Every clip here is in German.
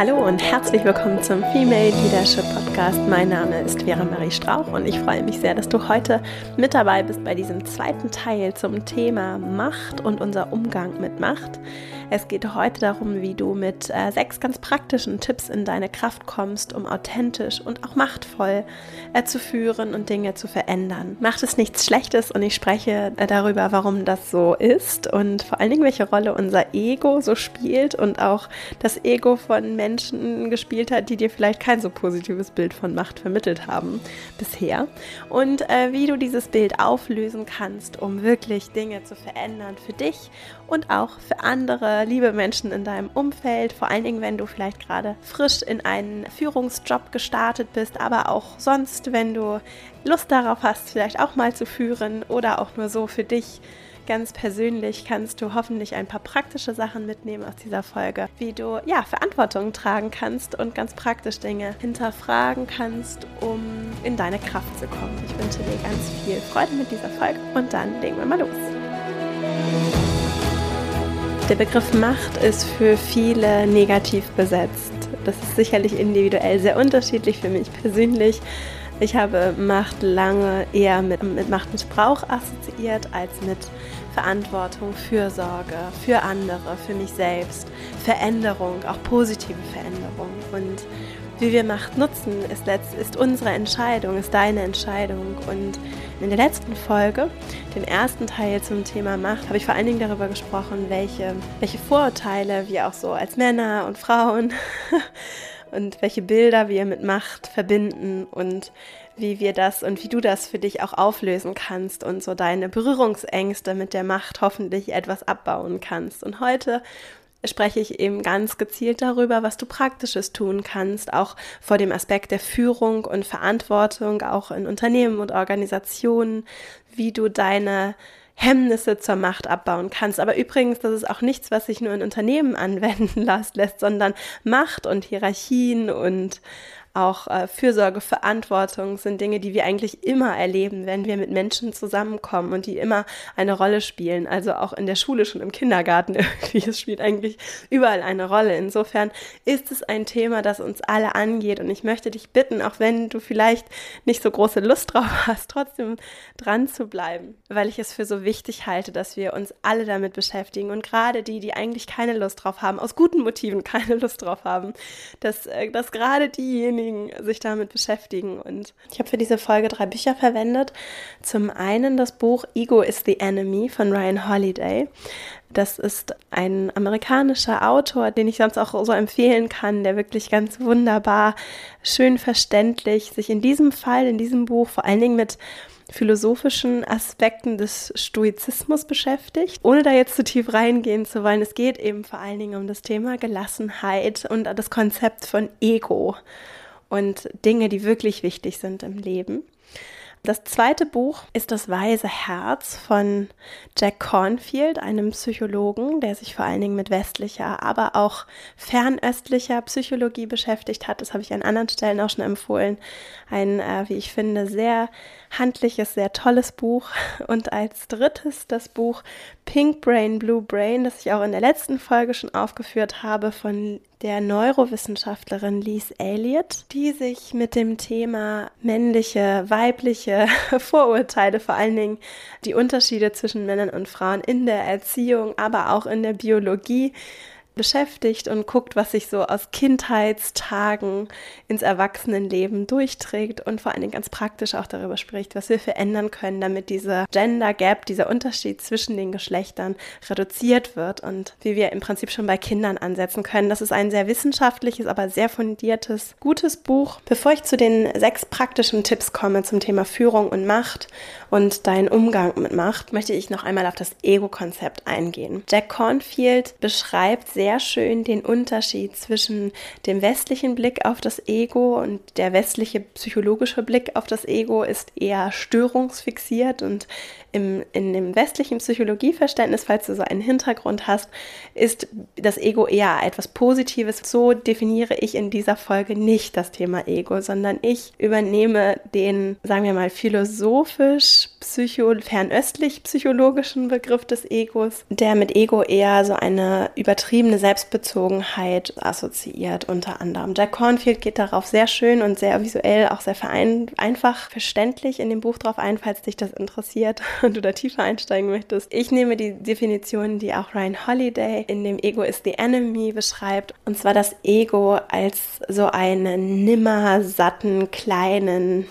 Hallo und herzlich willkommen zum Female Leadership Podcast. Mein Name ist Vera Marie Strauch und ich freue mich sehr, dass du heute mit dabei bist bei diesem zweiten Teil zum Thema Macht und unser Umgang mit Macht. Es geht heute darum, wie du mit äh, sechs ganz praktischen Tipps in deine Kraft kommst, um authentisch und auch machtvoll äh, zu führen und Dinge zu verändern. Macht es nichts Schlechtes und ich spreche äh, darüber, warum das so ist und vor allen Dingen, welche Rolle unser Ego so spielt und auch das Ego von Menschen gespielt hat, die dir vielleicht kein so positives Bild von Macht vermittelt haben bisher. Und äh, wie du dieses Bild auflösen kannst, um wirklich Dinge zu verändern für dich und auch für andere liebe Menschen in deinem Umfeld, vor allen Dingen, wenn du vielleicht gerade frisch in einen Führungsjob gestartet bist, aber auch sonst, wenn du Lust darauf hast, vielleicht auch mal zu führen oder auch nur so für dich ganz persönlich kannst du hoffentlich ein paar praktische Sachen mitnehmen aus dieser Folge, wie du ja Verantwortung tragen kannst und ganz praktisch Dinge hinterfragen kannst, um in deine Kraft zu kommen. Ich wünsche dir ganz viel Freude mit dieser Folge und dann legen wir mal los. Der Begriff Macht ist für viele negativ besetzt. Das ist sicherlich individuell sehr unterschiedlich für mich persönlich. Ich habe Macht lange eher mit, mit Machtmissbrauch assoziiert als mit Verantwortung, Fürsorge für andere, für mich selbst, Veränderung, auch positive Veränderung. Und wie wir Macht nutzen, ist, letzt, ist unsere Entscheidung, ist deine Entscheidung. Und in der letzten Folge, den ersten Teil zum Thema Macht, habe ich vor allen Dingen darüber gesprochen, welche, welche Vorurteile wir auch so als Männer und Frauen und welche Bilder wir mit Macht verbinden und wie wir das und wie du das für dich auch auflösen kannst und so deine Berührungsängste mit der Macht hoffentlich etwas abbauen kannst. Und heute spreche ich eben ganz gezielt darüber, was du praktisches tun kannst, auch vor dem Aspekt der Führung und Verantwortung, auch in Unternehmen und Organisationen, wie du deine Hemmnisse zur Macht abbauen kannst. Aber übrigens, das ist auch nichts, was sich nur in Unternehmen anwenden lässt, sondern Macht und Hierarchien und auch äh, Fürsorge, Verantwortung sind Dinge, die wir eigentlich immer erleben, wenn wir mit Menschen zusammenkommen und die immer eine Rolle spielen. Also auch in der Schule, schon im Kindergarten irgendwie. Es spielt eigentlich überall eine Rolle. Insofern ist es ein Thema, das uns alle angeht. Und ich möchte dich bitten, auch wenn du vielleicht nicht so große Lust drauf hast, trotzdem dran zu bleiben, weil ich es für so wichtig halte, dass wir uns alle damit beschäftigen. Und gerade die, die eigentlich keine Lust drauf haben, aus guten Motiven keine Lust drauf haben, dass, äh, dass gerade diejenigen, diejenigen sich damit beschäftigen. Und ich habe für diese Folge drei Bücher verwendet. Zum einen das Buch Ego is the Enemy von Ryan Holiday. Das ist ein amerikanischer Autor, den ich sonst auch so empfehlen kann, der wirklich ganz wunderbar, schön verständlich sich in diesem Fall, in diesem Buch vor allen Dingen mit philosophischen Aspekten des Stoizismus beschäftigt. Ohne da jetzt zu tief reingehen zu wollen, es geht eben vor allen Dingen um das Thema Gelassenheit und das Konzept von Ego und Dinge, die wirklich wichtig sind im Leben. Das zweite Buch ist Das Weise Herz von Jack Cornfield, einem Psychologen, der sich vor allen Dingen mit westlicher, aber auch fernöstlicher Psychologie beschäftigt hat. Das habe ich an anderen Stellen auch schon empfohlen. Ein, äh, wie ich finde, sehr handliches, sehr tolles Buch. Und als drittes das Buch Pink Brain, Blue Brain, das ich auch in der letzten Folge schon aufgeführt habe, von der Neurowissenschaftlerin Lise Elliott, die sich mit dem Thema männliche, weibliche Vorurteile, vor allen Dingen die Unterschiede zwischen Männern und Frauen in der Erziehung, aber auch in der Biologie beschäftigt und guckt, was sich so aus Kindheitstagen ins Erwachsenenleben durchträgt und vor allen Dingen ganz praktisch auch darüber spricht, was wir verändern können, damit dieser Gender Gap, dieser Unterschied zwischen den Geschlechtern reduziert wird und wie wir im Prinzip schon bei Kindern ansetzen können. Das ist ein sehr wissenschaftliches, aber sehr fundiertes, gutes Buch. Bevor ich zu den sechs praktischen Tipps komme zum Thema Führung und Macht und deinen Umgang mit Macht, möchte ich noch einmal auf das Ego-Konzept eingehen. Jack Cornfield beschreibt sehr sehr schön den Unterschied zwischen dem westlichen Blick auf das Ego und der westliche psychologische Blick auf das Ego ist eher störungsfixiert und im, in dem westlichen Psychologieverständnis, falls du so einen Hintergrund hast, ist das Ego eher etwas Positives. So definiere ich in dieser Folge nicht das Thema Ego, sondern ich übernehme den, sagen wir mal, philosophisch, psycho, fernöstlich psychologischen Begriff des Egos, der mit Ego eher so eine übertriebene Selbstbezogenheit assoziiert, unter anderem. Jack Cornfield geht darauf sehr schön und sehr visuell, auch sehr einfach verständlich in dem Buch drauf ein, falls dich das interessiert und du da tiefer einsteigen möchtest. Ich nehme die Definition, die auch Ryan Holiday in dem Ego is the Enemy beschreibt, und zwar das Ego als so einen nimmer satten, kleinen,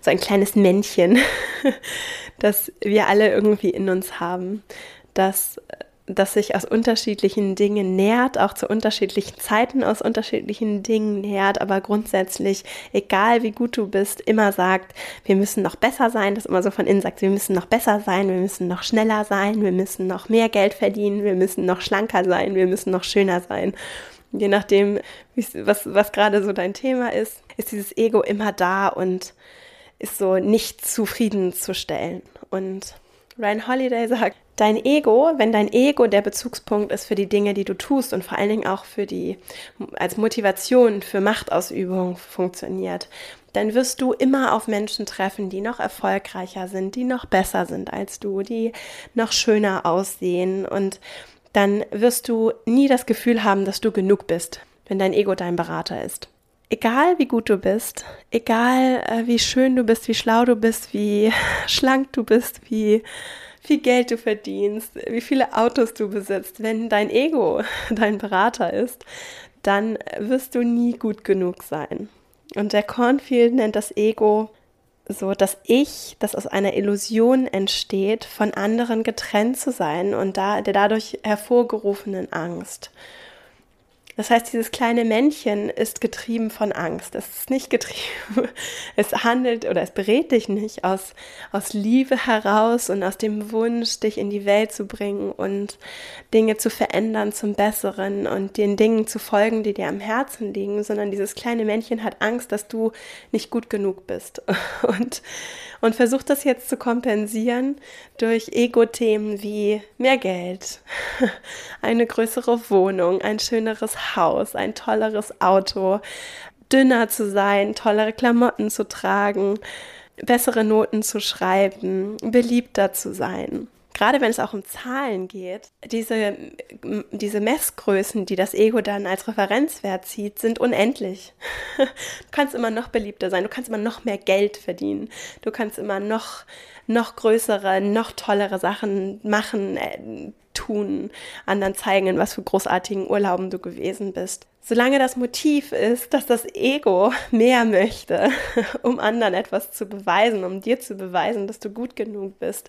so ein kleines Männchen, das wir alle irgendwie in uns haben, das das sich aus unterschiedlichen Dingen nährt, auch zu unterschiedlichen Zeiten aus unterschiedlichen Dingen nährt, aber grundsätzlich, egal wie gut du bist, immer sagt, wir müssen noch besser sein, das immer so von innen sagt, wir müssen noch besser sein, wir müssen noch schneller sein, wir müssen noch mehr Geld verdienen, wir müssen noch schlanker sein, wir müssen noch schöner sein. Je nachdem, was, was gerade so dein Thema ist, ist dieses Ego immer da und ist so nicht zufriedenzustellen. Und Ryan Holiday sagt, dein Ego, wenn dein Ego der Bezugspunkt ist für die Dinge, die du tust und vor allen Dingen auch für die, als Motivation für Machtausübung funktioniert, dann wirst du immer auf Menschen treffen, die noch erfolgreicher sind, die noch besser sind als du, die noch schöner aussehen und dann wirst du nie das Gefühl haben, dass du genug bist, wenn dein Ego dein Berater ist. Egal wie gut du bist, egal äh, wie schön du bist, wie schlau du bist, wie schlank du bist, wie viel Geld du verdienst, wie viele Autos du besitzt, wenn dein Ego dein Berater ist, dann wirst du nie gut genug sein. Und der Cornfield nennt das Ego so das Ich, das aus einer Illusion entsteht, von anderen getrennt zu sein und da, der dadurch hervorgerufenen Angst. Das heißt, dieses kleine Männchen ist getrieben von Angst. Es ist nicht getrieben. Es handelt oder es berät dich nicht aus, aus Liebe heraus und aus dem Wunsch, dich in die Welt zu bringen und Dinge zu verändern zum Besseren und den Dingen zu folgen, die dir am Herzen liegen, sondern dieses kleine Männchen hat Angst, dass du nicht gut genug bist. Und und versucht das jetzt zu kompensieren durch Ego-Themen wie mehr Geld, eine größere Wohnung, ein schöneres Haus, ein tolleres Auto, dünner zu sein, tollere Klamotten zu tragen, bessere Noten zu schreiben, beliebter zu sein gerade wenn es auch um Zahlen geht, diese, diese Messgrößen, die das Ego dann als Referenzwert zieht, sind unendlich. Du kannst immer noch beliebter sein, du kannst immer noch mehr Geld verdienen, du kannst immer noch, noch größere, noch tollere Sachen machen, äh, tun, anderen zeigen, in was für großartigen Urlauben du gewesen bist. Solange das Motiv ist, dass das Ego mehr möchte, um anderen etwas zu beweisen, um dir zu beweisen, dass du gut genug bist,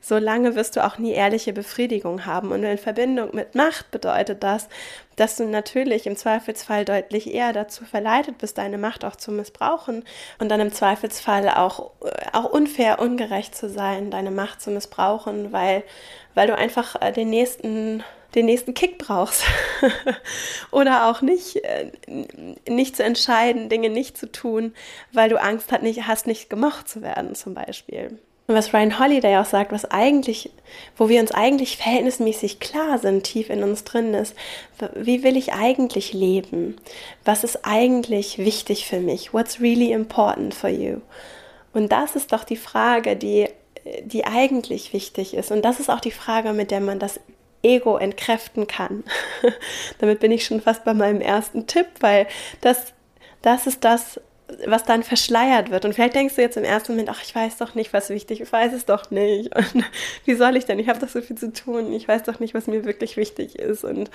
solange wirst du auch nie ehrliche Befriedigung haben. Und in Verbindung mit Macht bedeutet das, dass du natürlich im Zweifelsfall deutlich eher dazu verleitet bist, deine Macht auch zu missbrauchen und dann im Zweifelsfall auch, äh, auch unfair, ungerecht zu sein, deine Macht zu missbrauchen, weil, weil du einfach äh, den nächsten den nächsten Kick brauchst oder auch nicht, äh, nicht zu entscheiden, Dinge nicht zu tun, weil du Angst hast, nicht gemocht zu werden zum Beispiel. Und was Ryan Holiday auch sagt, was eigentlich, wo wir uns eigentlich verhältnismäßig klar sind, tief in uns drin ist, wie will ich eigentlich leben? Was ist eigentlich wichtig für mich? What's really important for you? Und das ist doch die Frage, die, die eigentlich wichtig ist. Und das ist auch die Frage, mit der man das Ego entkräften kann. Damit bin ich schon fast bei meinem ersten Tipp, weil das, das ist das, was dann verschleiert wird. Und vielleicht denkst du jetzt im ersten Moment, ach, ich weiß doch nicht, was wichtig ist, ich weiß es doch nicht. Und wie soll ich denn? Ich habe doch so viel zu tun. Ich weiß doch nicht, was mir wirklich wichtig ist und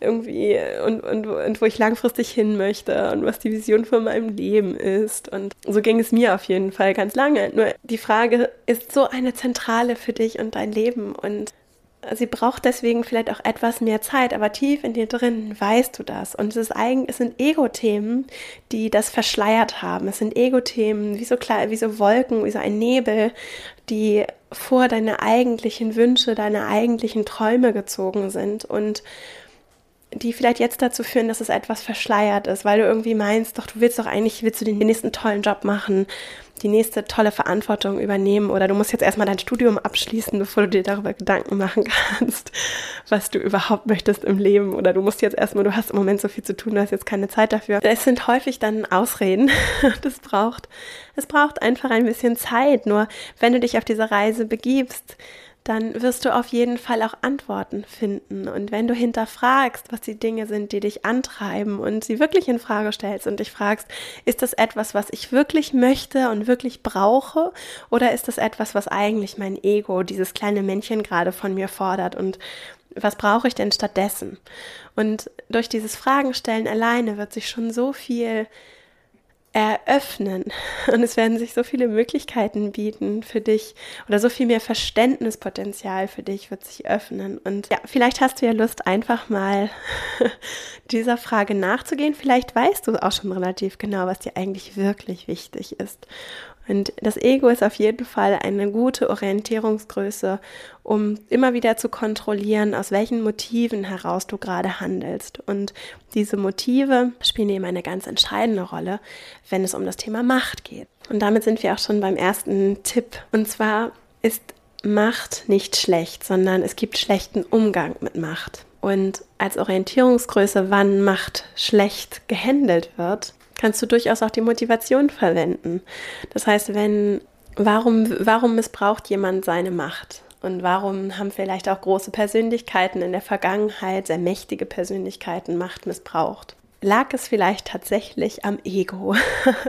irgendwie und, und, und wo ich langfristig hin möchte und was die Vision von meinem Leben ist. Und so ging es mir auf jeden Fall ganz lange. Nur die Frage ist so eine zentrale für dich und dein Leben und sie braucht deswegen vielleicht auch etwas mehr Zeit, aber tief in dir drin weißt du das. Und es, ist eigen, es sind Ego-Themen, die das verschleiert haben. Es sind Ego-Themen, wie so, klar, wie so Wolken, wie so ein Nebel, die vor deine eigentlichen Wünsche, deine eigentlichen Träume gezogen sind und die vielleicht jetzt dazu führen, dass es etwas verschleiert ist, weil du irgendwie meinst, doch du willst doch eigentlich, willst du den nächsten tollen Job machen, die nächste tolle Verantwortung übernehmen oder du musst jetzt erstmal dein Studium abschließen, bevor du dir darüber Gedanken machen kannst, was du überhaupt möchtest im Leben oder du musst jetzt erstmal, du hast im Moment so viel zu tun, du hast jetzt keine Zeit dafür. Es sind häufig dann Ausreden. Das braucht, es braucht einfach ein bisschen Zeit. Nur wenn du dich auf diese Reise begibst, dann wirst du auf jeden Fall auch Antworten finden. Und wenn du hinterfragst, was die Dinge sind, die dich antreiben und sie wirklich in Frage stellst und dich fragst, ist das etwas, was ich wirklich möchte und wirklich brauche? Oder ist das etwas, was eigentlich mein Ego, dieses kleine Männchen gerade von mir fordert und was brauche ich denn stattdessen? Und durch dieses Fragenstellen alleine wird sich schon so viel eröffnen. Und es werden sich so viele Möglichkeiten bieten für dich oder so viel mehr Verständnispotenzial für dich wird sich öffnen. Und ja, vielleicht hast du ja Lust, einfach mal dieser Frage nachzugehen. Vielleicht weißt du auch schon relativ genau, was dir eigentlich wirklich wichtig ist. Und das Ego ist auf jeden Fall eine gute Orientierungsgröße, um immer wieder zu kontrollieren, aus welchen Motiven heraus du gerade handelst. Und diese Motive spielen eben eine ganz entscheidende Rolle, wenn es um das Thema Macht geht. Und damit sind wir auch schon beim ersten Tipp. Und zwar ist Macht nicht schlecht, sondern es gibt schlechten Umgang mit Macht. Und als Orientierungsgröße, wann Macht schlecht gehandelt wird, kannst du durchaus auch die Motivation verwenden. Das heißt, wenn, warum, warum missbraucht jemand seine Macht? Und warum haben vielleicht auch große Persönlichkeiten in der Vergangenheit, sehr mächtige Persönlichkeiten, Macht missbraucht? Lag es vielleicht tatsächlich am Ego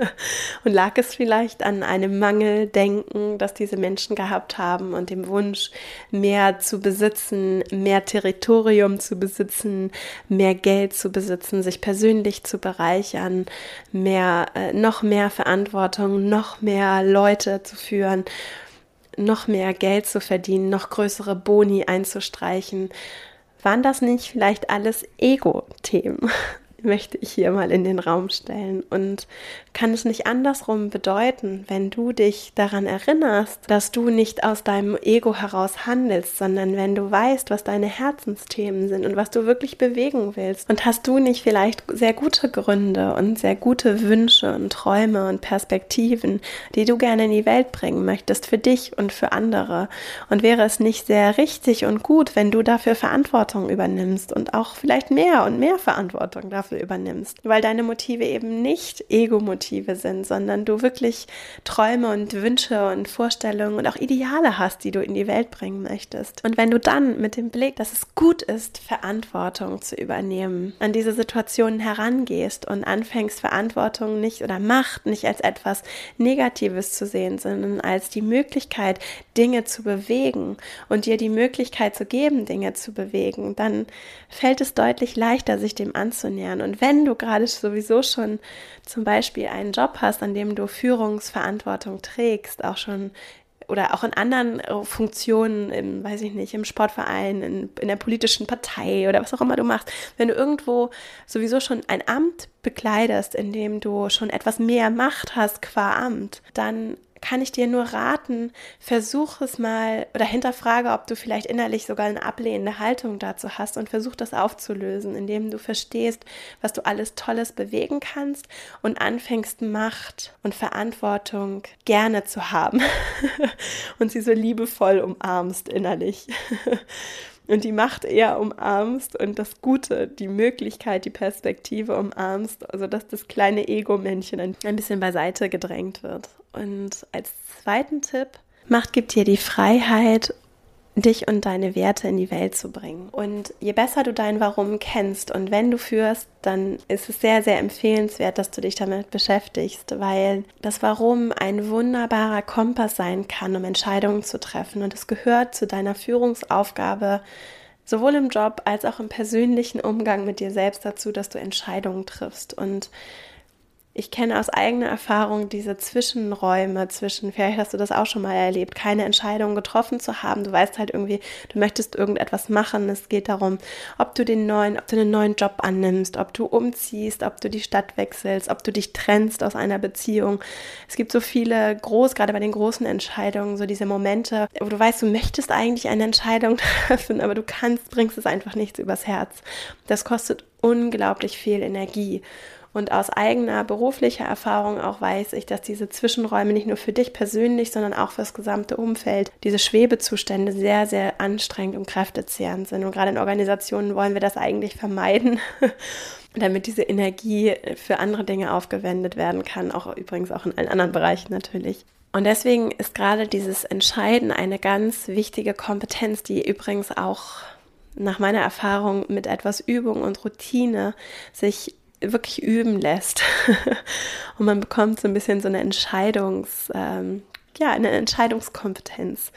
und lag es vielleicht an einem Mangeldenken, das diese Menschen gehabt haben und dem Wunsch, mehr zu besitzen, mehr Territorium zu besitzen, mehr Geld zu besitzen, sich persönlich zu bereichern, mehr, äh, noch mehr Verantwortung, noch mehr Leute zu führen, noch mehr Geld zu verdienen, noch größere Boni einzustreichen. Waren das nicht vielleicht alles Ego-Themen? Möchte ich hier mal in den Raum stellen. Und kann es nicht andersrum bedeuten, wenn du dich daran erinnerst, dass du nicht aus deinem Ego heraus handelst, sondern wenn du weißt, was deine Herzensthemen sind und was du wirklich bewegen willst. Und hast du nicht vielleicht sehr gute Gründe und sehr gute Wünsche und Träume und Perspektiven, die du gerne in die Welt bringen möchtest, für dich und für andere? Und wäre es nicht sehr richtig und gut, wenn du dafür Verantwortung übernimmst und auch vielleicht mehr und mehr Verantwortung dafür Zweifel übernimmst, weil deine Motive eben nicht Ego-Motive sind, sondern du wirklich Träume und Wünsche und Vorstellungen und auch Ideale hast, die du in die Welt bringen möchtest. Und wenn du dann mit dem Blick, dass es gut ist, Verantwortung zu übernehmen, an diese Situationen herangehst und anfängst, Verantwortung nicht oder Macht nicht als etwas Negatives zu sehen, sondern als die Möglichkeit, Dinge zu bewegen und dir die Möglichkeit zu geben, Dinge zu bewegen, dann fällt es deutlich leichter, sich dem anzunähern. Und wenn du gerade sowieso schon zum Beispiel einen Job hast, an dem du Führungsverantwortung trägst, auch schon oder auch in anderen äh, Funktionen, im, weiß ich nicht, im Sportverein, in, in der politischen Partei oder was auch immer du machst, wenn du irgendwo sowieso schon ein Amt bekleidest, in dem du schon etwas mehr Macht hast qua Amt, dann kann ich dir nur raten, versuch es mal oder hinterfrage, ob du vielleicht innerlich sogar eine ablehnende Haltung dazu hast und versuch das aufzulösen, indem du verstehst, was du alles Tolles bewegen kannst und anfängst, Macht und Verantwortung gerne zu haben und sie so liebevoll umarmst innerlich. und die Macht eher umarmst und das Gute, die Möglichkeit, die Perspektive umarmst, also dass das kleine Ego-Männchen ein, bisschen beiseite gedrängt wird. Und als zweiten Tipp, Macht gibt dir die Freiheit dich und deine Werte in die Welt zu bringen. Und je besser du dein Warum kennst und wenn du führst, dann ist es sehr, sehr empfehlenswert, dass du dich damit beschäftigst, weil das Warum ein wunderbarer Kompass sein kann, um Entscheidungen zu treffen. Und es gehört zu deiner Führungsaufgabe, sowohl im Job als auch im persönlichen Umgang mit dir selbst dazu, dass du Entscheidungen triffst. Und ich kenne aus eigener Erfahrung diese Zwischenräume zwischen, vielleicht hast du das auch schon mal erlebt, keine Entscheidung getroffen zu haben. Du weißt halt irgendwie, du möchtest irgendetwas machen. Es geht darum, ob du den neuen, ob du einen neuen Job annimmst, ob du umziehst, ob du die Stadt wechselst, ob du dich trennst aus einer Beziehung. Es gibt so viele groß, gerade bei den großen Entscheidungen, so diese Momente, wo du weißt, du möchtest eigentlich eine Entscheidung treffen, aber du kannst, bringst es einfach nichts übers Herz. Das kostet unglaublich viel Energie. Und aus eigener beruflicher Erfahrung auch weiß ich, dass diese Zwischenräume nicht nur für dich persönlich, sondern auch für das gesamte Umfeld, diese Schwebezustände sehr, sehr anstrengend und kräftezehrend sind. Und gerade in Organisationen wollen wir das eigentlich vermeiden. damit diese Energie für andere Dinge aufgewendet werden kann, auch übrigens auch in allen anderen Bereichen natürlich. Und deswegen ist gerade dieses Entscheiden eine ganz wichtige Kompetenz, die übrigens auch nach meiner Erfahrung mit etwas Übung und Routine sich wirklich üben lässt. und man bekommt so ein bisschen so eine Entscheidungs, ähm, ja, eine Entscheidungskompetenz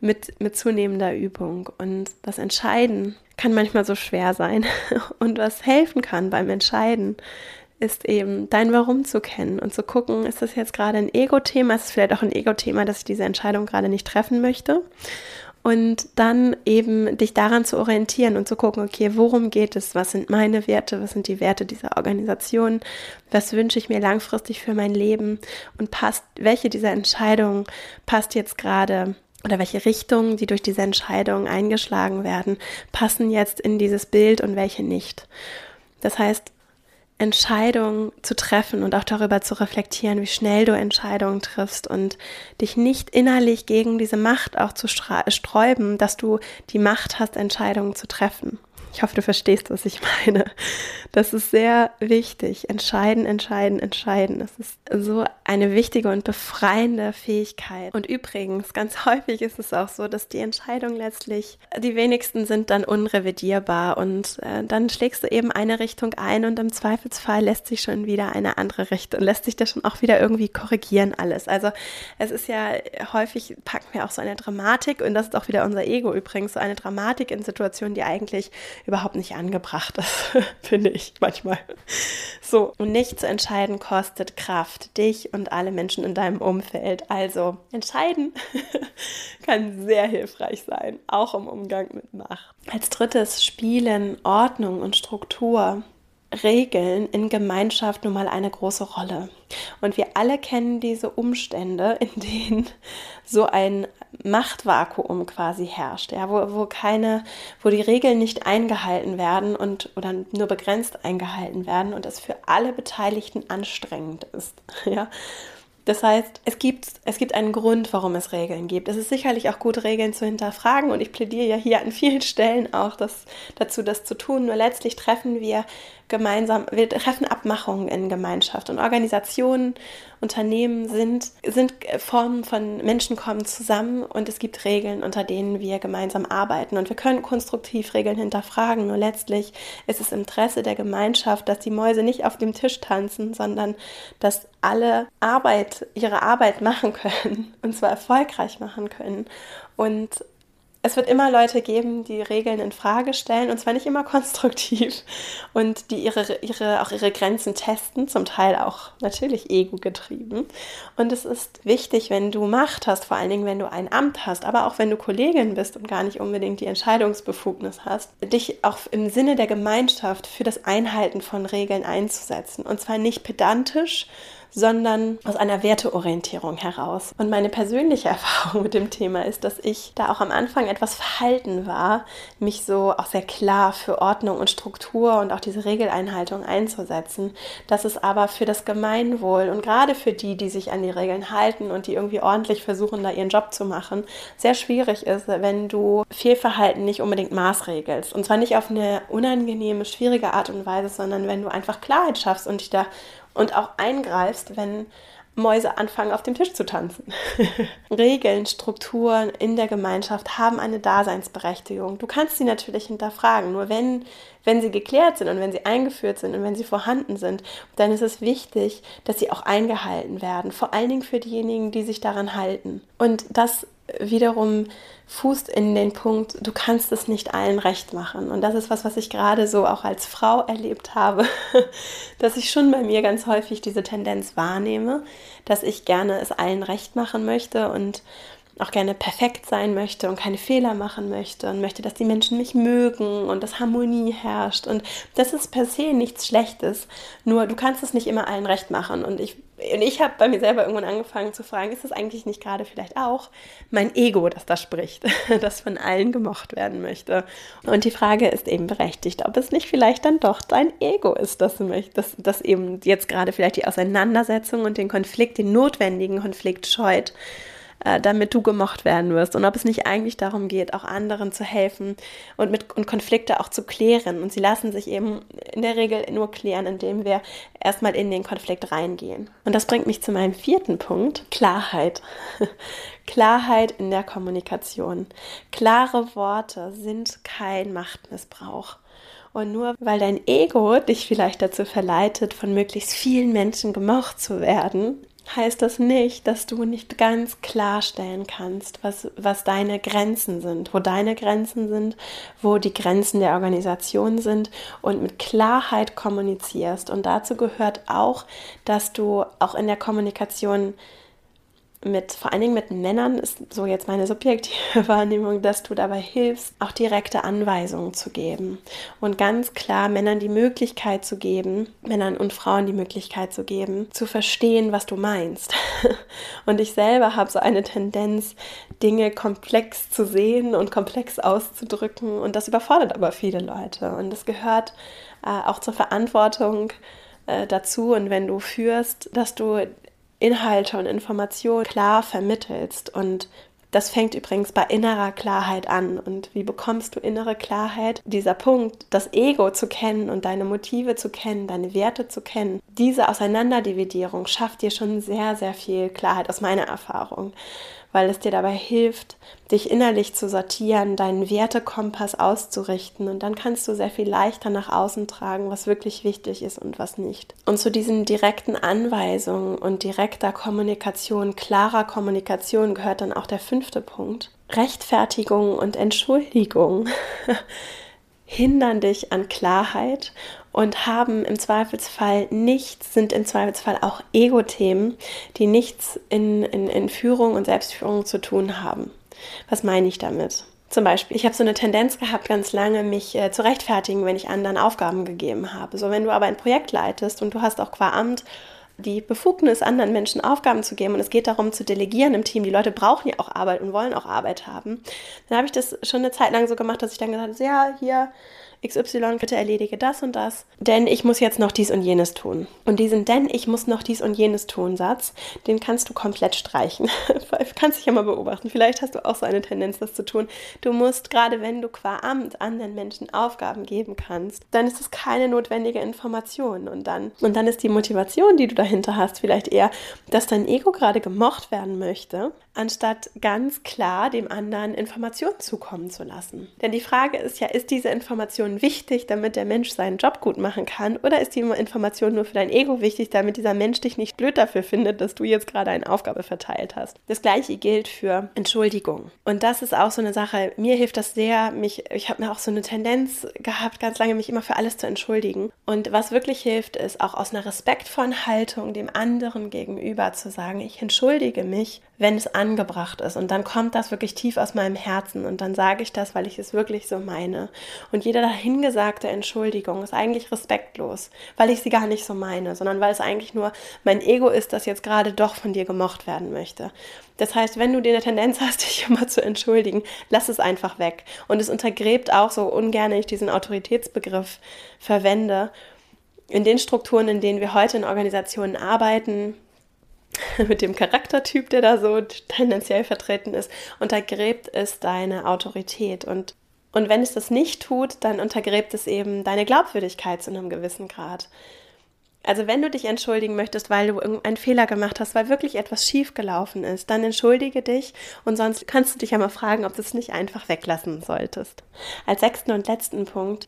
mit, mit zunehmender Übung. Und das Entscheiden kann manchmal so schwer sein. Und was helfen kann beim Entscheiden, ist eben dein Warum zu kennen und zu gucken, ist das jetzt gerade ein Ego-Thema, ist es vielleicht auch ein Ego-Thema, dass ich diese Entscheidung gerade nicht treffen möchte? Und dann eben dich daran zu orientieren und zu gucken, okay, worum geht es? Was sind meine Werte? Was sind die Werte dieser Organisation? Was wünsche ich mir langfristig für mein Leben? Und passt, welche dieser Entscheidungen passt jetzt gerade oder welche Richtungen, die durch diese Entscheidungen eingeschlagen werden, passen jetzt in dieses Bild und welche nicht? Das heißt, Entscheidungen zu treffen und auch darüber zu reflektieren, wie schnell du Entscheidungen triffst und dich nicht innerlich gegen diese Macht auch zu sträuben, dass du die Macht hast, Entscheidungen zu treffen. Ich hoffe, du verstehst, was ich meine. Das ist sehr wichtig. Entscheiden, entscheiden, entscheiden. Das ist so eine wichtige und befreiende Fähigkeit. Und übrigens, ganz häufig ist es auch so, dass die Entscheidungen letztlich, die wenigsten sind dann unrevidierbar und äh, dann schlägst du eben eine Richtung ein und im Zweifelsfall lässt sich schon wieder eine andere Richtung, lässt sich das schon auch wieder irgendwie korrigieren alles. Also es ist ja häufig, packen wir auch so eine Dramatik und das ist auch wieder unser Ego übrigens, so eine Dramatik in Situationen, die eigentlich überhaupt nicht angebracht ist, finde ich manchmal. So, und nicht zu entscheiden kostet Kraft, dich und alle Menschen in deinem Umfeld. Also entscheiden kann sehr hilfreich sein, auch im Umgang mit Macht. Als drittes Spielen, Ordnung und Struktur. Regeln in Gemeinschaft nun mal eine große Rolle. Und wir alle kennen diese Umstände, in denen so ein Machtvakuum quasi herrscht, ja, wo, wo keine, wo die Regeln nicht eingehalten werden und oder nur begrenzt eingehalten werden und es für alle Beteiligten anstrengend ist. Ja. Das heißt, es gibt, es gibt einen Grund, warum es Regeln gibt. Es ist sicherlich auch gut, Regeln zu hinterfragen und ich plädiere ja hier an vielen Stellen auch das, dazu, das zu tun. Nur letztlich treffen wir gemeinsam, wir treffen Abmachungen in Gemeinschaft und Organisationen, Unternehmen sind, sind Formen von Menschen kommen zusammen und es gibt Regeln, unter denen wir gemeinsam arbeiten und wir können konstruktiv Regeln hinterfragen. Nur letztlich ist es im Interesse der Gemeinschaft, dass die Mäuse nicht auf dem Tisch tanzen, sondern dass alle Arbeit, ihre Arbeit machen können und zwar erfolgreich machen können. Und es wird immer Leute geben, die Regeln in Frage stellen und zwar nicht immer konstruktiv und die ihre, ihre, auch ihre Grenzen testen, zum Teil auch natürlich ego getrieben. Und es ist wichtig, wenn du Macht hast, vor allen Dingen, wenn du ein Amt hast, aber auch wenn du Kollegin bist und gar nicht unbedingt die Entscheidungsbefugnis hast, dich auch im Sinne der Gemeinschaft für das Einhalten von Regeln einzusetzen. Und zwar nicht pedantisch, sondern aus einer Werteorientierung heraus. Und meine persönliche Erfahrung mit dem Thema ist, dass ich da auch am Anfang etwas verhalten war, mich so auch sehr klar für Ordnung und Struktur und auch diese Regeleinhaltung einzusetzen, dass es aber für das Gemeinwohl und gerade für die, die sich an die Regeln halten und die irgendwie ordentlich versuchen, da ihren Job zu machen, sehr schwierig ist, wenn du Fehlverhalten nicht unbedingt maßregelst. Und zwar nicht auf eine unangenehme, schwierige Art und Weise, sondern wenn du einfach Klarheit schaffst und dich da und auch eingreifst, wenn Mäuse anfangen auf dem Tisch zu tanzen. Regeln, Strukturen in der Gemeinschaft haben eine Daseinsberechtigung. Du kannst sie natürlich hinterfragen, nur wenn, wenn sie geklärt sind und wenn sie eingeführt sind und wenn sie vorhanden sind, dann ist es wichtig, dass sie auch eingehalten werden, vor allen Dingen für diejenigen, die sich daran halten. Und das wiederum fußt in den Punkt, du kannst es nicht allen recht machen. Und das ist was, was ich gerade so auch als Frau erlebt habe, dass ich schon bei mir ganz häufig diese Tendenz wahrnehme, dass ich gerne es allen recht machen möchte und auch gerne perfekt sein möchte und keine Fehler machen möchte und möchte, dass die Menschen mich mögen und dass Harmonie herrscht. Und das ist per se nichts Schlechtes. Nur du kannst es nicht immer allen recht machen. Und ich, und ich habe bei mir selber irgendwann angefangen zu fragen, ist es eigentlich nicht gerade vielleicht auch mein Ego, das da spricht, das von allen gemocht werden möchte? Und die Frage ist eben berechtigt, ob es nicht vielleicht dann doch dein Ego ist, das, das, das eben jetzt gerade vielleicht die Auseinandersetzung und den Konflikt, den notwendigen Konflikt scheut äh, damit du gemocht werden wirst. Und ob es nicht eigentlich darum geht, auch anderen zu helfen und, mit, und Konflikte auch zu klären. Und sie lassen sich eben in der Regel nur klären, indem wir erstmal in den Konflikt reingehen. Und das bringt mich zu meinem vierten Punkt, Klarheit. Klarheit in der Kommunikation. Klare Worte sind kein Machtmissbrauch. Und nur weil dein Ego dich vielleicht dazu verleitet, von möglichst vielen Menschen gemocht zu werden, heißt das nicht, dass du nicht ganz klarstellen kannst, was, was deine Grenzen sind, wo deine Grenzen sind, wo die Grenzen der Organisation sind und mit Klarheit kommunizierst. Und dazu gehört auch, dass du auch in der Kommunikation mit, vor allen Dingen mit Männern, ist so jetzt meine subjektive Wahrnehmung, dass du dabei hilfst, auch direkte Anweisungen zu geben. Und ganz klar Männern die Möglichkeit zu geben, Männern und Frauen die Möglichkeit zu geben, zu verstehen, was du meinst. Und ich selber habe so eine Tendenz, Dinge komplex zu sehen und komplex auszudrücken. Und das überfordert aber viele Leute. Und das gehört äh, auch zur Verantwortung äh, dazu. Und wenn du führst, dass du Inhalte und Informationen klar vermittelst. Und das fängt übrigens bei innerer Klarheit an. Und wie bekommst du innere Klarheit? Dieser Punkt, das Ego zu kennen und deine Motive zu kennen, deine Werte zu kennen, diese Auseinanderdividierung schafft dir schon sehr, sehr viel Klarheit aus meiner Erfahrung weil es dir dabei hilft, dich innerlich zu sortieren, deinen Wertekompass auszurichten und dann kannst du sehr viel leichter nach außen tragen, was wirklich wichtig ist und was nicht. Und zu diesen direkten Anweisungen und direkter Kommunikation, klarer Kommunikation gehört dann auch der fünfte Punkt. Rechtfertigung und Entschuldigung hindern dich an Klarheit und haben im Zweifelsfall nichts, sind im Zweifelsfall auch Ego-Themen, die nichts in, in, in Führung und Selbstführung zu tun haben. Was meine ich damit? Zum Beispiel, ich habe so eine Tendenz gehabt, ganz lange mich äh, zu rechtfertigen, wenn ich anderen Aufgaben gegeben habe. So, wenn du aber ein Projekt leitest und du hast auch qua Amt die Befugnis, anderen Menschen Aufgaben zu geben und es geht darum zu delegieren im Team. Die Leute brauchen ja auch Arbeit und wollen auch Arbeit haben. Dann habe ich das schon eine Zeit lang so gemacht, dass ich dann gesagt habe, ja, hier, XY, bitte erledige das und das, denn ich muss jetzt noch dies und jenes tun. Und diesen denn ich muss noch dies und jenes tun Satz, den kannst du komplett streichen. kannst dich ja mal beobachten. Vielleicht hast du auch so eine Tendenz, das zu tun. Du musst, gerade wenn du qua Amt anderen Menschen Aufgaben geben kannst, dann ist es keine notwendige Information. Und dann, und dann ist die Motivation, die du dahinter hast, vielleicht eher, dass dein Ego gerade gemocht werden möchte, anstatt ganz klar dem anderen Informationen zukommen zu lassen. Denn die Frage ist ja, ist diese Information wichtig, damit der Mensch seinen Job gut machen kann, oder ist die Information nur für dein Ego wichtig, damit dieser Mensch dich nicht blöd dafür findet, dass du jetzt gerade eine Aufgabe verteilt hast? Das gleiche gilt für Entschuldigung. Und das ist auch so eine Sache, mir hilft das sehr, mich, ich habe mir auch so eine Tendenz gehabt, ganz lange mich immer für alles zu entschuldigen. Und was wirklich hilft, ist auch aus einer respektvollen Haltung dem anderen gegenüber zu sagen, ich entschuldige mich, wenn es angebracht ist. Und dann kommt das wirklich tief aus meinem Herzen und dann sage ich das, weil ich es wirklich so meine. Und jede dahingesagte Entschuldigung ist eigentlich respektlos, weil ich sie gar nicht so meine, sondern weil es eigentlich nur mein Ego ist, das jetzt gerade doch von dir gemocht werden möchte. Das heißt, wenn du dir eine Tendenz hast, dich immer zu entschuldigen, lass es einfach weg. Und es untergräbt auch so ungern ich diesen Autoritätsbegriff verwende. In den Strukturen, in denen wir heute in Organisationen arbeiten, mit dem Charaktertyp, der da so tendenziell vertreten ist, untergräbt es deine Autorität. Und, und wenn es das nicht tut, dann untergräbt es eben deine Glaubwürdigkeit zu einem gewissen Grad. Also wenn du dich entschuldigen möchtest, weil du einen Fehler gemacht hast, weil wirklich etwas schiefgelaufen ist, dann entschuldige dich und sonst kannst du dich ja mal fragen, ob du es nicht einfach weglassen solltest. Als sechsten und letzten Punkt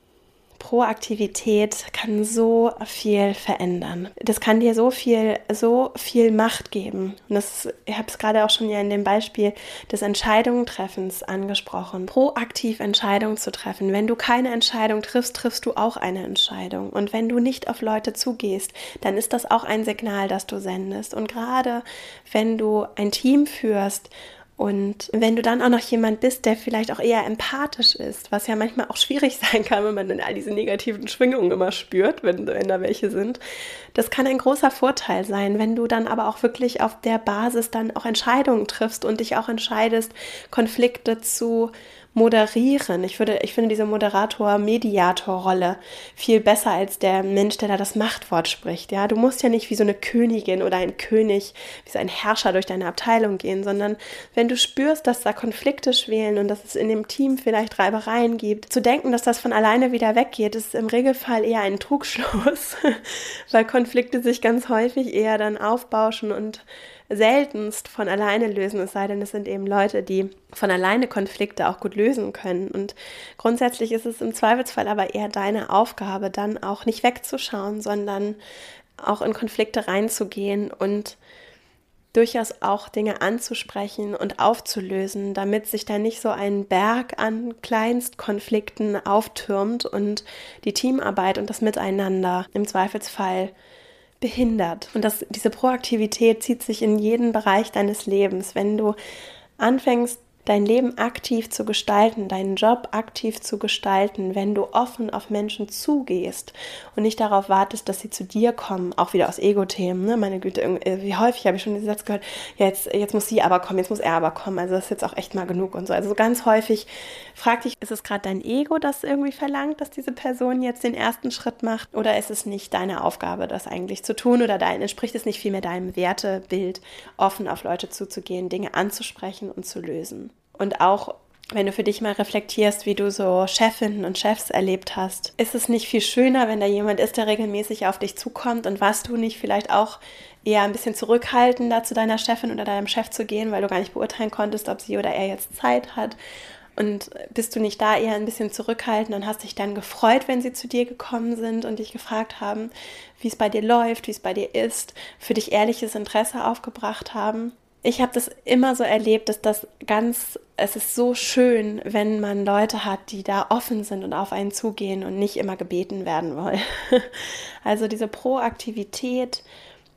Proaktivität kann so viel verändern. Das kann dir so viel, so viel Macht geben. Und das, ich habe es gerade auch schon ja in dem Beispiel des Entscheidungstreffens angesprochen. Proaktiv Entscheidungen zu treffen. Wenn du keine Entscheidung triffst, triffst du auch eine Entscheidung. Und wenn du nicht auf Leute zugehst, dann ist das auch ein Signal, das du sendest. Und gerade wenn du ein Team führst, und wenn du dann auch noch jemand bist, der vielleicht auch eher empathisch ist, was ja manchmal auch schwierig sein kann, wenn man dann all diese negativen Schwingungen immer spürt, wenn, wenn da welche sind, das kann ein großer Vorteil sein, wenn du dann aber auch wirklich auf der Basis dann auch Entscheidungen triffst und dich auch entscheidest, Konflikte zu moderieren. Ich, würde, ich finde diese Moderator-Mediator-Rolle viel besser als der Mensch, der da das Machtwort spricht. Ja, du musst ja nicht wie so eine Königin oder ein König, wie so ein Herrscher durch deine Abteilung gehen, sondern wenn du spürst, dass da Konflikte schwelen und dass es in dem Team vielleicht Reibereien gibt, zu denken, dass das von alleine wieder weggeht, ist im Regelfall eher ein Trugschluss, weil Konflikte sich ganz häufig eher dann aufbauschen und seltenst von alleine lösen, es sei denn, es sind eben Leute, die von alleine Konflikte auch gut lösen können. Und grundsätzlich ist es im Zweifelsfall aber eher deine Aufgabe, dann auch nicht wegzuschauen, sondern auch in Konflikte reinzugehen und durchaus auch Dinge anzusprechen und aufzulösen, damit sich da nicht so ein Berg an Kleinstkonflikten auftürmt und die Teamarbeit und das Miteinander im Zweifelsfall behindert. Und das, diese Proaktivität zieht sich in jeden Bereich deines Lebens. Wenn du anfängst, dein Leben aktiv zu gestalten, deinen Job aktiv zu gestalten, wenn du offen auf Menschen zugehst und nicht darauf wartest, dass sie zu dir kommen, auch wieder aus Ego-Themen, ne? meine Güte, äh, wie häufig habe ich schon diesen Satz gehört, jetzt, jetzt muss sie aber kommen, jetzt muss er aber kommen, also das ist jetzt auch echt mal genug und so. Also ganz häufig frag dich, ist es gerade dein Ego, das irgendwie verlangt, dass diese Person jetzt den ersten Schritt macht oder ist es nicht deine Aufgabe, das eigentlich zu tun oder dein, entspricht es nicht vielmehr deinem Wertebild, offen auf Leute zuzugehen, Dinge anzusprechen und zu lösen? Und auch wenn du für dich mal reflektierst, wie du so Chefinnen und Chefs erlebt hast, ist es nicht viel schöner, wenn da jemand ist, der regelmäßig auf dich zukommt und warst du nicht vielleicht auch eher ein bisschen zurückhaltender zu deiner Chefin oder deinem Chef zu gehen, weil du gar nicht beurteilen konntest, ob sie oder er jetzt Zeit hat. Und bist du nicht da eher ein bisschen zurückhaltend und hast dich dann gefreut, wenn sie zu dir gekommen sind und dich gefragt haben, wie es bei dir läuft, wie es bei dir ist, für dich ehrliches Interesse aufgebracht haben? Ich habe das immer so erlebt, dass das ganz, es ist so schön, wenn man Leute hat, die da offen sind und auf einen zugehen und nicht immer gebeten werden wollen. Also diese Proaktivität,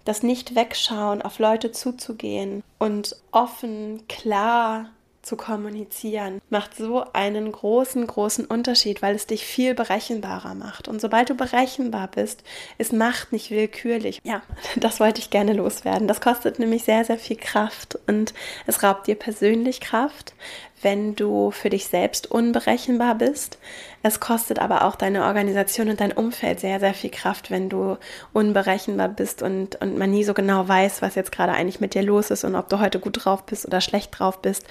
das Nicht-Wegschauen, auf Leute zuzugehen und offen, klar zu kommunizieren, macht so einen großen, großen Unterschied, weil es dich viel berechenbarer macht. Und sobald du berechenbar bist, ist Macht nicht willkürlich. Ja, das wollte ich gerne loswerden. Das kostet nämlich sehr, sehr viel Kraft und es raubt dir persönlich Kraft, wenn du für dich selbst unberechenbar bist. Es kostet aber auch deine Organisation und dein Umfeld sehr, sehr viel Kraft, wenn du unberechenbar bist und, und man nie so genau weiß, was jetzt gerade eigentlich mit dir los ist und ob du heute gut drauf bist oder schlecht drauf bist.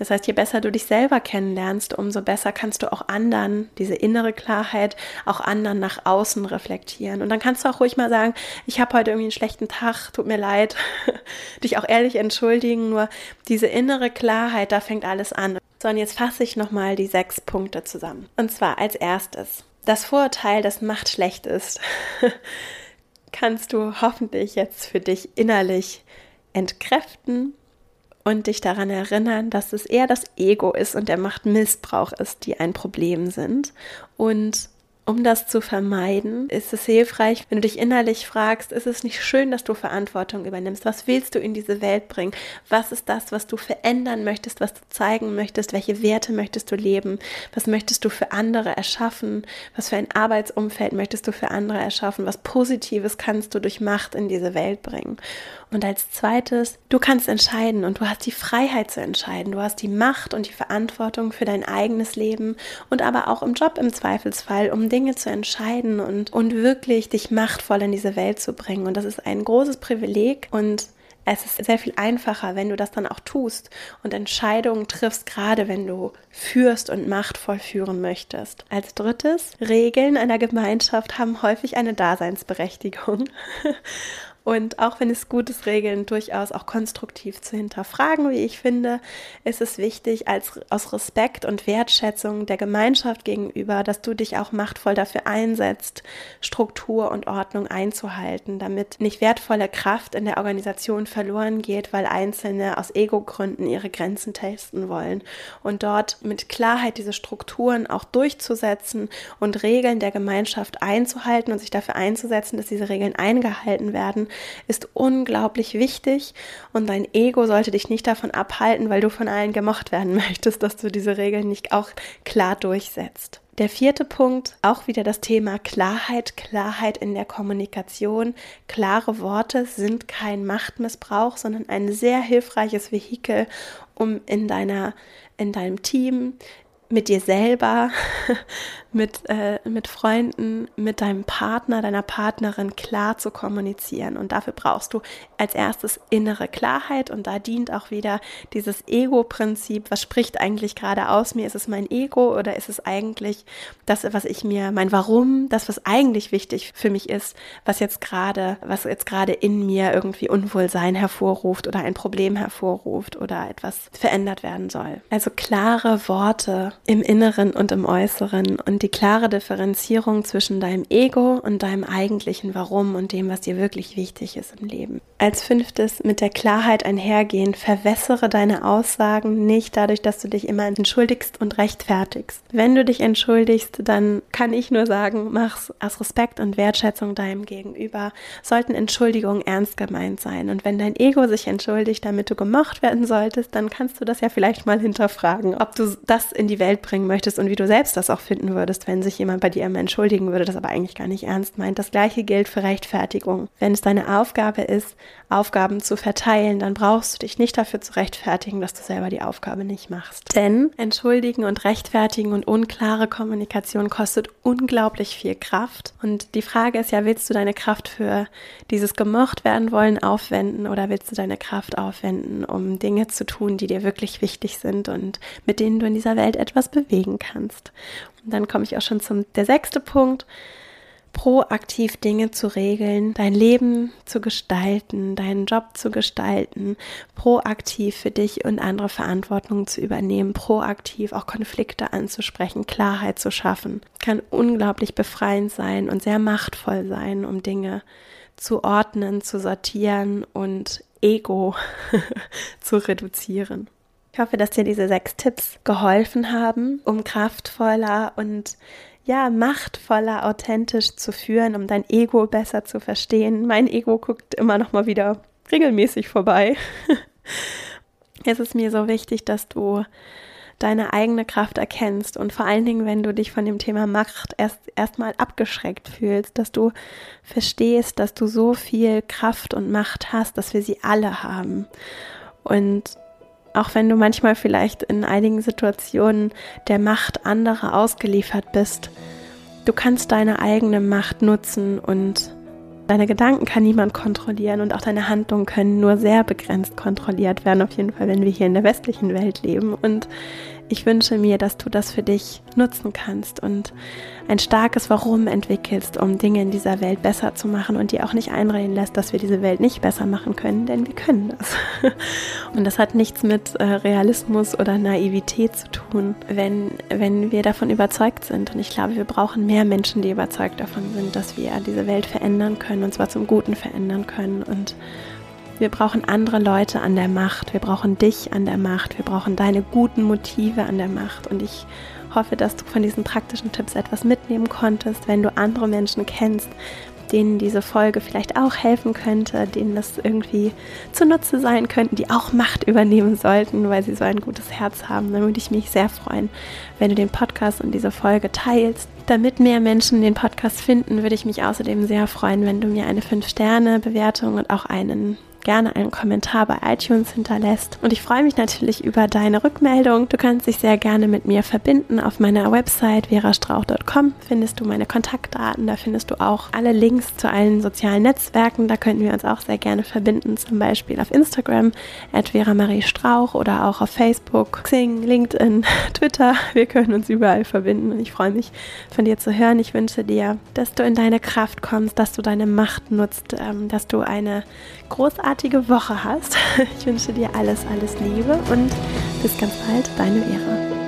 Das heißt, je besser du dich selber kennenlernst, umso besser kannst du auch anderen, diese innere Klarheit, auch anderen nach außen reflektieren. Und dann kannst du auch ruhig mal sagen, ich habe heute irgendwie einen schlechten Tag, tut mir leid, dich auch ehrlich entschuldigen, nur diese innere Klarheit, da fängt alles an. So, und jetzt fasse ich nochmal die sechs Punkte zusammen. Und zwar als erstes, das Vorurteil, dass Macht schlecht ist, kannst du hoffentlich jetzt für dich innerlich entkräften und dich daran erinnern, dass es eher das Ego ist und der Machtmissbrauch ist, die ein Problem sind. Und um das zu vermeiden, ist es hilfreich, wenn du dich innerlich fragst, ist es nicht schön, dass du Verantwortung übernimmst? Was willst du in diese Welt bringen? Was ist das, was du verändern möchtest, was du zeigen möchtest? Welche Werte möchtest du leben? Was möchtest du für andere erschaffen? Was für ein Arbeitsumfeld möchtest du für andere erschaffen? Was Positives kannst du durch Macht in diese Welt bringen? Und als zweites, du kannst entscheiden und du hast die Freiheit zu entscheiden. Du hast die Macht und die Verantwortung für dein eigenes Leben und aber auch im Job im Zweifelsfall, um Dinge zu entscheiden und, und wirklich dich machtvoll in diese Welt zu bringen. Und das ist ein großes Privileg und es ist sehr viel einfacher, wenn du das dann auch tust und Entscheidungen triffst, gerade wenn du führst und machtvoll führen möchtest. Als drittes, Regeln einer Gemeinschaft haben häufig eine Daseinsberechtigung. Und auch wenn es gut ist, Regeln durchaus auch konstruktiv zu hinterfragen, wie ich finde, ist es wichtig, als, aus Respekt und Wertschätzung der Gemeinschaft gegenüber, dass du dich auch machtvoll dafür einsetzt, Struktur und Ordnung einzuhalten, damit nicht wertvolle Kraft in der Organisation verloren geht, weil Einzelne aus Ego-Gründen ihre Grenzen testen wollen. Und dort mit Klarheit diese Strukturen auch durchzusetzen und Regeln der Gemeinschaft einzuhalten und sich dafür einzusetzen, dass diese Regeln eingehalten werden, ist unglaublich wichtig und dein Ego sollte dich nicht davon abhalten, weil du von allen gemocht werden möchtest, dass du diese Regeln nicht auch klar durchsetzt. Der vierte Punkt, auch wieder das Thema Klarheit, Klarheit in der Kommunikation. Klare Worte sind kein Machtmissbrauch, sondern ein sehr hilfreiches Vehikel, um in deiner, in deinem Team, mit dir selber, mit, äh, mit Freunden, mit deinem Partner, deiner Partnerin klar zu kommunizieren. Und dafür brauchst du als erstes innere Klarheit. Und da dient auch wieder dieses Ego-Prinzip. Was spricht eigentlich gerade aus mir? Ist es mein Ego oder ist es eigentlich das, was ich mir, mein Warum, das, was eigentlich wichtig für mich ist, was jetzt gerade, was jetzt gerade in mir irgendwie Unwohlsein hervorruft oder ein Problem hervorruft oder etwas verändert werden soll. Also klare Worte im Inneren und im Äußeren und die klare Differenzierung zwischen deinem Ego und deinem eigentlichen Warum und dem, was dir wirklich wichtig ist im Leben. Als fünftes mit der Klarheit einhergehen, verwässere deine Aussagen nicht dadurch, dass du dich immer entschuldigst und rechtfertigst. Wenn du dich entschuldigst, dann kann ich nur sagen, mach's aus Respekt und Wertschätzung deinem Gegenüber. Sollten Entschuldigungen ernst gemeint sein. Und wenn dein Ego sich entschuldigt, damit du gemocht werden solltest, dann kannst du das ja vielleicht mal hinterfragen, ob du das in die Welt bringen möchtest und wie du selbst das auch finden würdest, wenn sich jemand bei dir immer entschuldigen würde, das aber eigentlich gar nicht ernst meint. Das gleiche gilt für Rechtfertigung. Wenn es deine Aufgabe ist, Aufgaben zu verteilen, dann brauchst du dich nicht dafür zu rechtfertigen, dass du selber die Aufgabe nicht machst. Denn entschuldigen und rechtfertigen und unklare Kommunikation kostet unglaublich viel Kraft. Und die Frage ist ja, willst du deine Kraft für dieses gemocht werden wollen aufwenden oder willst du deine Kraft aufwenden, um Dinge zu tun, die dir wirklich wichtig sind und mit denen du in dieser Welt etwas bewegen kannst. Und dann komme ich auch schon zum der sechste Punkt. Proaktiv Dinge zu regeln, dein Leben zu gestalten, deinen Job zu gestalten, proaktiv für dich und andere Verantwortung zu übernehmen, proaktiv auch Konflikte anzusprechen, Klarheit zu schaffen, kann unglaublich befreiend sein und sehr machtvoll sein, um Dinge zu ordnen, zu sortieren und Ego zu reduzieren. Ich hoffe, dass dir diese sechs Tipps geholfen haben, um kraftvoller und ja, machtvoller, authentisch zu führen, um dein Ego besser zu verstehen. Mein Ego guckt immer noch mal wieder regelmäßig vorbei. es ist mir so wichtig, dass du deine eigene Kraft erkennst und vor allen Dingen, wenn du dich von dem Thema Macht erst erstmal abgeschreckt fühlst, dass du verstehst, dass du so viel Kraft und Macht hast, dass wir sie alle haben. Und auch wenn du manchmal vielleicht in einigen Situationen der Macht anderer ausgeliefert bist, du kannst deine eigene Macht nutzen und deine Gedanken kann niemand kontrollieren und auch deine Handlungen können nur sehr begrenzt kontrolliert werden, auf jeden Fall, wenn wir hier in der westlichen Welt leben. Und ich wünsche mir, dass du das für dich nutzen kannst und ein starkes Warum entwickelst, um Dinge in dieser Welt besser zu machen und dir auch nicht einreden lässt, dass wir diese Welt nicht besser machen können, denn wir können das. Und das hat nichts mit äh, Realismus oder Naivität zu tun, wenn, wenn wir davon überzeugt sind. Und ich glaube, wir brauchen mehr Menschen, die überzeugt davon sind, dass wir diese Welt verändern können und zwar zum Guten verändern können und wir brauchen andere Leute an der Macht. Wir brauchen dich an der Macht. Wir brauchen deine guten Motive an der Macht. Und ich hoffe, dass du von diesen praktischen Tipps etwas mitnehmen konntest. Wenn du andere Menschen kennst, denen diese Folge vielleicht auch helfen könnte, denen das irgendwie zunutze sein könnte, die auch Macht übernehmen sollten, weil sie so ein gutes Herz haben, dann würde ich mich sehr freuen, wenn du den Podcast und diese Folge teilst. Damit mehr Menschen den Podcast finden, würde ich mich außerdem sehr freuen, wenn du mir eine 5-Sterne-Bewertung und auch einen gerne einen Kommentar bei iTunes hinterlässt. Und ich freue mich natürlich über deine Rückmeldung. Du kannst dich sehr gerne mit mir verbinden. Auf meiner Website verastrauch.com findest du meine Kontaktdaten. Da findest du auch alle Links zu allen sozialen Netzwerken. Da könnten wir uns auch sehr gerne verbinden, zum Beispiel auf Instagram at Strauch oder auch auf Facebook, Xing, LinkedIn, Twitter. Wir können uns überall verbinden und ich freue mich von dir zu hören. Ich wünsche dir, dass du in deine Kraft kommst, dass du deine Macht nutzt, ähm, dass du eine großartige Woche hast. Ich wünsche dir alles, alles Liebe und bis ganz bald, deine Vera.